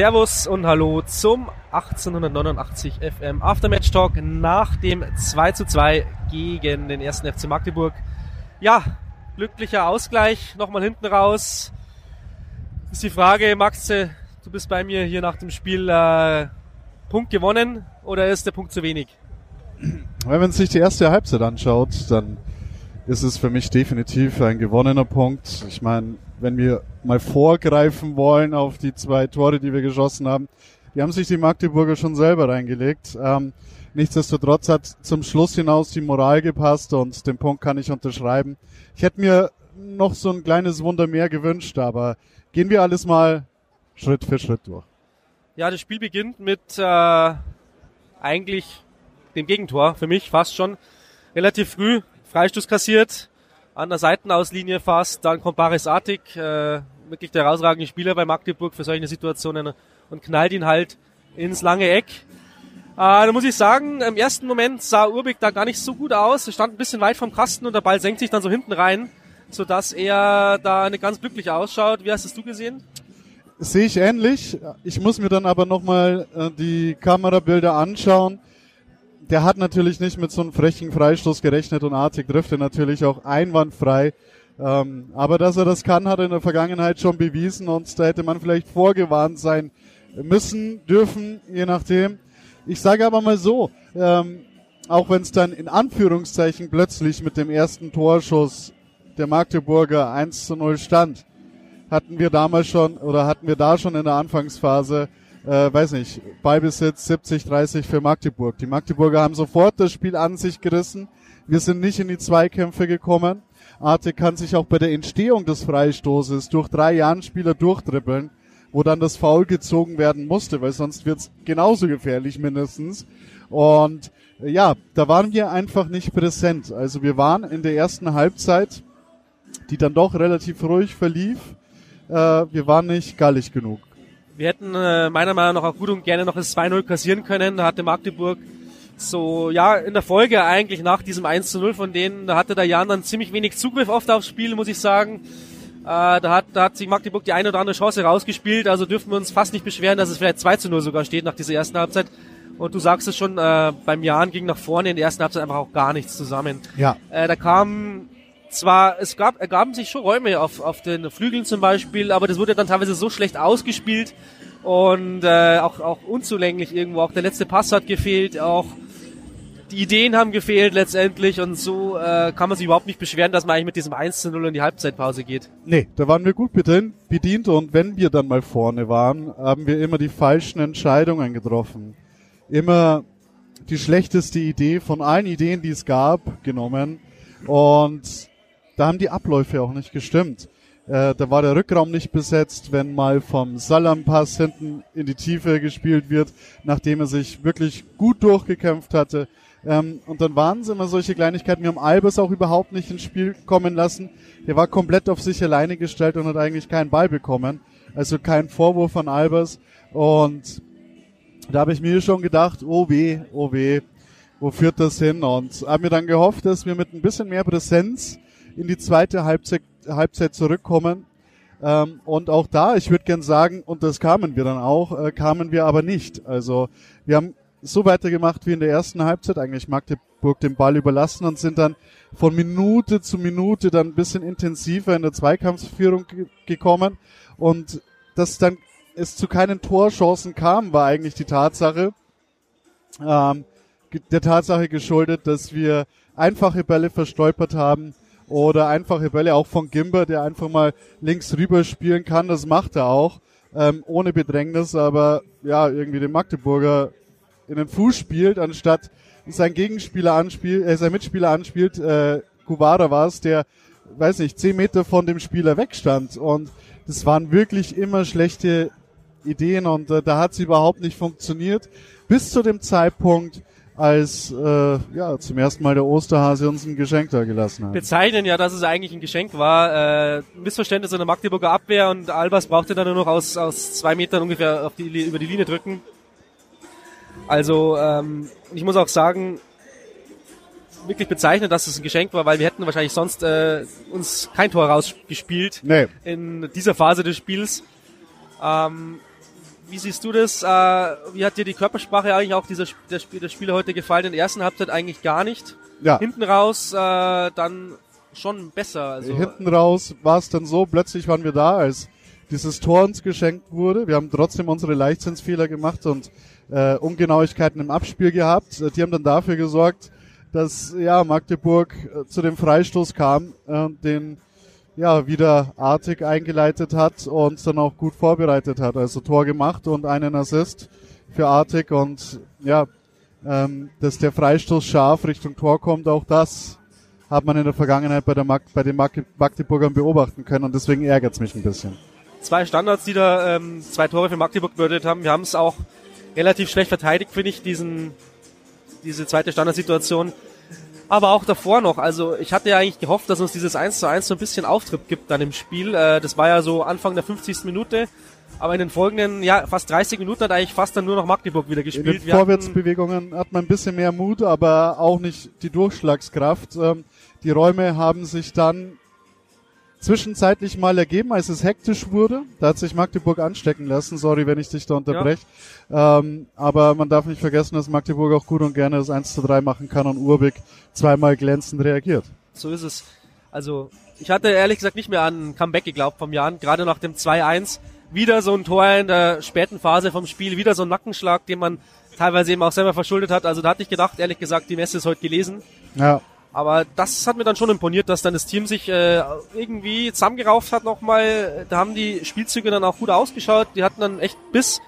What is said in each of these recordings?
Servus und Hallo zum 1889 FM Aftermatch Talk nach dem 2 zu 2 gegen den ersten FC Magdeburg. Ja, glücklicher Ausgleich, nochmal hinten raus. Ist die Frage, Max, du bist bei mir hier nach dem Spiel äh, Punkt gewonnen oder ist der Punkt zu wenig? Wenn man sich die erste Halbzeit anschaut, dann ist es für mich definitiv ein gewonnener Punkt. Ich meine, wenn wir mal vorgreifen wollen auf die zwei Tore, die wir geschossen haben, die haben sich die Magdeburger schon selber reingelegt. Ähm, nichtsdestotrotz hat zum Schluss hinaus die Moral gepasst und den Punkt kann ich unterschreiben. Ich hätte mir noch so ein kleines Wunder mehr gewünscht, aber gehen wir alles mal Schritt für Schritt durch. Ja, das Spiel beginnt mit äh, eigentlich dem Gegentor, für mich fast schon. Relativ früh, Freistoß kassiert, an der Seitenauslinie fast, dann kommt Baris Artig, äh, wirklich der herausragende Spieler bei Magdeburg für solche Situationen und knallt ihn halt ins lange Eck. Äh, da muss ich sagen, im ersten Moment sah Urbik da gar nicht so gut aus. Er stand ein bisschen weit vom Kasten und der Ball senkt sich dann so hinten rein, sodass er da nicht ganz glücklich ausschaut. Wie hast es du gesehen? Sehe ich ähnlich. Ich muss mir dann aber nochmal äh, die Kamerabilder anschauen der hat natürlich nicht mit so einem frechen Freistoß gerechnet und Artig trifft er natürlich auch einwandfrei. Ähm, aber dass er das kann, hat er in der Vergangenheit schon bewiesen und da hätte man vielleicht vorgewarnt sein müssen, dürfen, je nachdem. Ich sage aber mal so, ähm, auch wenn es dann in Anführungszeichen plötzlich mit dem ersten Torschuss der Magdeburger 1 zu 0 stand, hatten wir damals schon oder hatten wir da schon in der Anfangsphase äh, weiß nicht, Ballbesitz 70, 30 für Magdeburg. Die Magdeburger haben sofort das Spiel an sich gerissen. Wir sind nicht in die Zweikämpfe gekommen. Arte kann sich auch bei der Entstehung des Freistoßes durch drei Jahren Spieler durchdribbeln, wo dann das Foul gezogen werden musste, weil sonst wird's genauso gefährlich mindestens. Und äh, ja, da waren wir einfach nicht präsent. Also wir waren in der ersten Halbzeit, die dann doch relativ ruhig verlief, äh, wir waren nicht gallig genug. Wir hätten äh, meiner Meinung nach auch gut und gerne noch das 2-0 kassieren können. Da hatte Magdeburg so, ja, in der Folge eigentlich nach diesem 1 0 von denen, da hatte der Jan dann ziemlich wenig Zugriff oft aufs Spiel, muss ich sagen. Äh, da, hat, da hat sich Magdeburg die eine oder andere Chance rausgespielt, also dürfen wir uns fast nicht beschweren, dass es vielleicht 2 zu 0 sogar steht nach dieser ersten Halbzeit. Und du sagst es schon, äh, beim Jan ging nach vorne in der ersten Halbzeit einfach auch gar nichts zusammen. Ja. Äh, da kam zwar, es gab, ergaben sich schon Räume auf, auf den Flügeln zum Beispiel, aber das wurde dann teilweise so schlecht ausgespielt und äh, auch, auch unzulänglich irgendwo. Auch der letzte Pass hat gefehlt, auch die Ideen haben gefehlt letztendlich und so äh, kann man sich überhaupt nicht beschweren, dass man eigentlich mit diesem 1 zu 0 in die Halbzeitpause geht. Nee, da waren wir gut bedient und wenn wir dann mal vorne waren, haben wir immer die falschen Entscheidungen getroffen. Immer die schlechteste Idee von allen Ideen, die es gab, genommen und da haben die Abläufe auch nicht gestimmt. Äh, da war der Rückraum nicht besetzt, wenn mal vom Salampass hinten in die Tiefe gespielt wird, nachdem er sich wirklich gut durchgekämpft hatte. Ähm, und dann waren es immer solche Kleinigkeiten. Wir haben Albers auch überhaupt nicht ins Spiel kommen lassen. Der war komplett auf sich alleine gestellt und hat eigentlich keinen Ball bekommen. Also kein Vorwurf von Albers. Und da habe ich mir schon gedacht, oh weh, oh weh, wo führt das hin? Und habe mir dann gehofft, dass wir mit ein bisschen mehr Präsenz in die zweite Halbzeit, Halbzeit zurückkommen. Ähm, und auch da, ich würde gern sagen, und das kamen wir dann auch, äh, kamen wir aber nicht. Also wir haben so weitergemacht wie in der ersten Halbzeit, eigentlich Magdeburg den Ball überlassen und sind dann von Minute zu Minute dann ein bisschen intensiver in der Zweikampfführung gekommen. Und dass dann es zu keinen Torchancen kam, war eigentlich die Tatsache, ähm, der Tatsache geschuldet, dass wir einfache Bälle verstolpert haben, oder einfache Bälle auch von Gimber, der einfach mal links rüber spielen kann. Das macht er auch, ähm, ohne Bedrängnis, aber ja, irgendwie den Magdeburger in den Fuß spielt, anstatt sein Gegenspieler anspielt, äh, sein Mitspieler anspielt, äh, Kuvara war es, der, weiß nicht, zehn Meter von dem Spieler wegstand. Und das waren wirklich immer schlechte Ideen und äh, da hat sie überhaupt nicht funktioniert. Bis zu dem Zeitpunkt, als äh, ja zum ersten Mal der Osterhase uns ein Geschenk da gelassen hat. Bezeichnen ja, dass es eigentlich ein Geschenk war. Äh, Missverständnis in der Magdeburger Abwehr und Albers brauchte dann nur noch aus, aus zwei Metern ungefähr auf die, über die Linie drücken. Also ähm, ich muss auch sagen, wirklich bezeichnen, dass es ein Geschenk war, weil wir hätten wahrscheinlich sonst äh, uns kein Tor rausgespielt nee. in dieser Phase des Spiels. Ähm, wie siehst du das? Äh, wie hat dir die Körpersprache eigentlich auch dieser der, Spiel, der Spieler heute gefallen? In der ersten Halbzeit eigentlich gar nicht. Ja. Hinten raus äh, dann schon besser. Also Hinten raus war es dann so, plötzlich waren wir da, als dieses Tor uns geschenkt wurde. Wir haben trotzdem unsere Leichtsinnsfehler gemacht und äh, Ungenauigkeiten im Abspiel gehabt. Äh, die haben dann dafür gesorgt, dass ja Magdeburg äh, zu dem Freistoß kam, äh, den ja wieder artig eingeleitet hat und dann auch gut vorbereitet hat. Also Tor gemacht und einen Assist für Artig und ja, ähm, dass der Freistoß scharf Richtung Tor kommt, auch das hat man in der Vergangenheit bei, der Mag bei den Mag Magdeburgern beobachten können und deswegen ärgert es mich ein bisschen. Zwei Standards, die da ähm, zwei Tore für Magdeburg bedeutet haben. Wir haben es auch relativ schlecht verteidigt, finde ich, diesen, diese zweite Standardsituation. Aber auch davor noch, also ich hatte ja eigentlich gehofft, dass uns dieses 1 zu 1 so ein bisschen Auftritt gibt dann im Spiel. Äh, das war ja so Anfang der 50. Minute. Aber in den folgenden, ja, fast 30 Minuten hat eigentlich fast dann nur noch Magdeburg wieder gespielt. In den Vorwärtsbewegungen hat man ein bisschen mehr Mut, aber auch nicht die Durchschlagskraft. Ähm, die Räume haben sich dann zwischenzeitlich mal ergeben, als es hektisch wurde. Da hat sich Magdeburg anstecken lassen. Sorry, wenn ich dich da unterbreche. Ja. Ähm, aber man darf nicht vergessen, dass Magdeburg auch gut und gerne das 1 zu 3 machen kann und Urbig zweimal glänzend reagiert. So ist es. Also, ich hatte ehrlich gesagt nicht mehr an Comeback geglaubt vom Jan, gerade nach dem 2-1. Wieder so ein Tor in der späten Phase vom Spiel, wieder so ein Nackenschlag, den man teilweise eben auch selber verschuldet hat. Also da hatte ich gedacht, ehrlich gesagt, die Messe ist heute gelesen. Ja. Aber das hat mir dann schon imponiert, dass dann das Team sich äh, irgendwie zusammengerauft hat nochmal. Da haben die Spielzüge dann auch gut ausgeschaut. Die hatten dann echt Biss.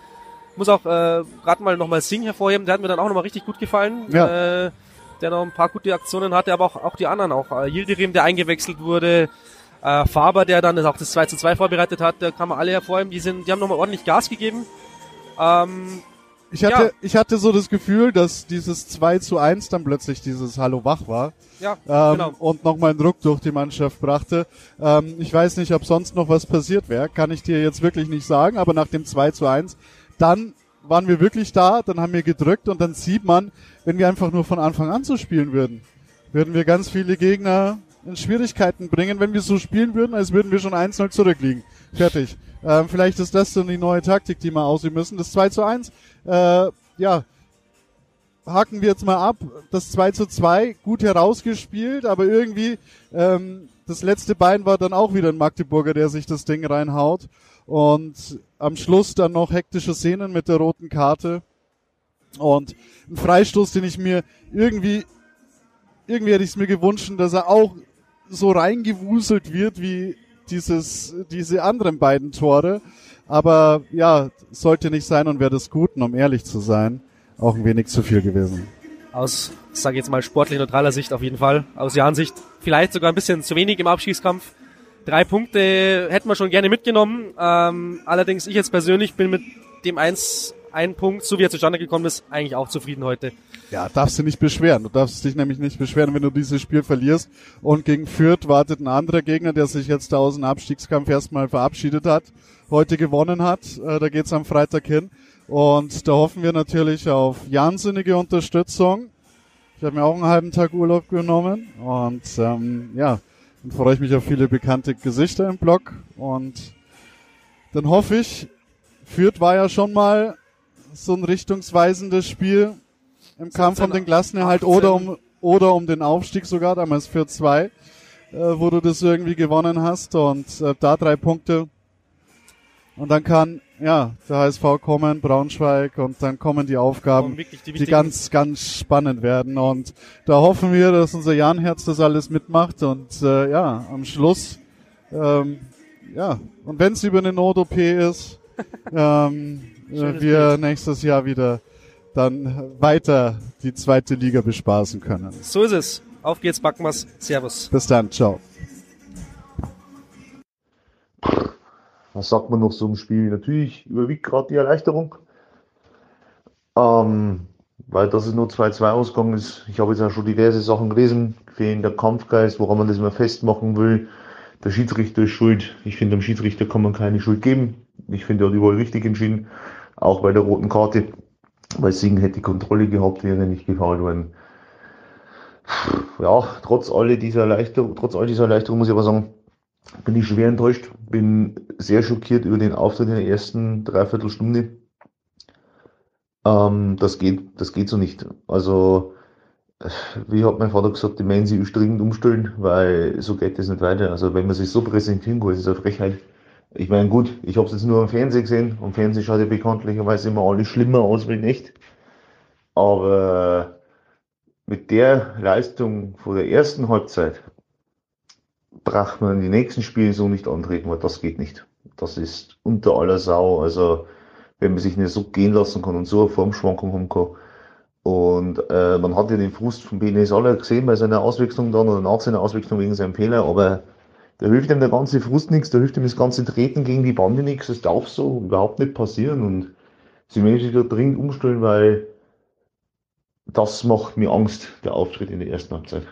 Muss auch äh, gerade mal nochmal Sing hervorheben. Der hat mir dann auch nochmal richtig gut gefallen. Ja. Äh, der noch ein paar gute Aktionen hatte, aber auch, auch die anderen auch. Äh, Yildirim, der eingewechselt wurde. Äh, Faber, der dann auch das 2 zu 2 vorbereitet hat. Da kann man alle hervorheben. Die, sind, die haben nochmal ordentlich Gas gegeben. Ähm, ich hatte, ja. ich hatte so das Gefühl, dass dieses 2 zu 1 dann plötzlich dieses Hallo wach war. Ja, ähm, genau. Und nochmal einen Druck durch die Mannschaft brachte. Ähm, ich weiß nicht, ob sonst noch was passiert wäre. Kann ich dir jetzt wirklich nicht sagen, aber nach dem 2 zu 1, dann waren wir wirklich da, dann haben wir gedrückt und dann sieht man, wenn wir einfach nur von Anfang an so spielen würden, würden wir ganz viele Gegner in Schwierigkeiten bringen, wenn wir so spielen würden, als würden wir schon 1-0 zurückliegen. Fertig. Ähm, vielleicht ist das dann die neue Taktik, die wir ausüben müssen. Das 2 zu 1 äh, ja, haken wir jetzt mal ab. Das 2 zu 2 gut herausgespielt, aber irgendwie ähm, das letzte Bein war dann auch wieder ein Magdeburger, der sich das Ding reinhaut. Und am Schluss dann noch hektische Szenen mit der roten Karte. Und ein Freistoß, den ich mir irgendwie, irgendwie hätte ich es mir gewünscht, dass er auch so reingewuselt wird wie dieses, diese anderen beiden Tore. Aber ja, sollte nicht sein und wäre des Guten, um ehrlich zu sein, auch ein wenig zu viel gewesen. Aus, sage jetzt mal, sportlich neutraler Sicht auf jeden Fall. Aus Jahrensicht vielleicht sogar ein bisschen zu wenig im Abschießkampf. Drei Punkte hätten wir schon gerne mitgenommen. Ähm, allerdings ich jetzt persönlich bin mit dem eins, ein Punkt, so wie er zustande gekommen ist, eigentlich auch zufrieden heute. Ja, darfst du nicht beschweren. Du darfst dich nämlich nicht beschweren, wenn du dieses Spiel verlierst. Und gegen Fürth wartet ein anderer Gegner, der sich jetzt da aus dem Abstiegskampf erstmal verabschiedet hat heute gewonnen hat. Äh, da geht's am Freitag hin. Und da hoffen wir natürlich auf wahnsinnige Unterstützung. Ich habe mir auch einen halben Tag Urlaub genommen und ähm, ja, dann freue ich mich auf viele bekannte Gesichter im Blog und dann hoffe ich, Fürth war ja schon mal so ein richtungsweisendes Spiel im Kampf um den Klassenerhalt oder um oder um den Aufstieg sogar, damals für zwei, äh, wo du das irgendwie gewonnen hast. Und äh, da drei Punkte. Und dann kann, ja, der HSV kommen, Braunschweig und dann kommen die Aufgaben, die, die, ganz, ganz spannend werden. Und da hoffen wir, dass unser Janherz das alles mitmacht. Und äh, ja, am Schluss, ähm, ja, und wenn es über eine Not-OP ist, ähm, äh, wir Bild. nächstes Jahr wieder dann weiter die zweite Liga bespaßen können. So ist es. Auf geht's, Backmas. Servus. Bis dann. Ciao. was sagt man noch so im Spiel? Natürlich überwiegt gerade die Erleichterung. Ähm, weil das ist nur 2-2 ausgegangen ist. Ich habe jetzt auch schon diverse Sachen gelesen. Fehlender Kampfgeist, woran man das immer festmachen will. Der Schiedsrichter ist schuld. Ich finde, dem Schiedsrichter kann man keine Schuld geben. Ich finde, er hat überall richtig entschieden. Auch bei der roten Karte. Weil Singen hätte die Kontrolle gehabt, wäre nicht gefault worden. Ja, trotz all dieser Erleichterung, trotz all dieser Erleichterung muss ich aber sagen, bin ich schwer enttäuscht, bin sehr schockiert über den Auftritt in der ersten Dreiviertelstunde. Ähm, das geht, das geht so nicht. Also, wie hat mein Vater gesagt, die Mensch ist dringend umstellen, weil so geht das nicht weiter. Also, wenn man sich so präsentieren kann, ist es eine Frechheit. Ich meine, gut, ich habe es jetzt nur am Fernsehen gesehen. Am Fernsehen schaut ja bekanntlicherweise immer alles schlimmer aus wie nicht. Aber mit der Leistung vor der ersten Halbzeit braucht man die nächsten Spiele so nicht antreten, weil das geht nicht. Das ist unter aller Sau. Also wenn man sich nicht so gehen lassen kann und so eine Formschwankung haben kann. Und äh, man hat ja den Frust von Benes alle gesehen bei seiner Auswechslung dann oder nach seiner Auswechslung wegen seinem Fehler, aber da hilft ihm der ganze Frust nichts, da hilft ihm das ganze Treten gegen die Bande nichts, das darf so überhaupt nicht passieren und sie müssen sich da dringend umstellen, weil das macht mir Angst, der Auftritt in der ersten Halbzeit.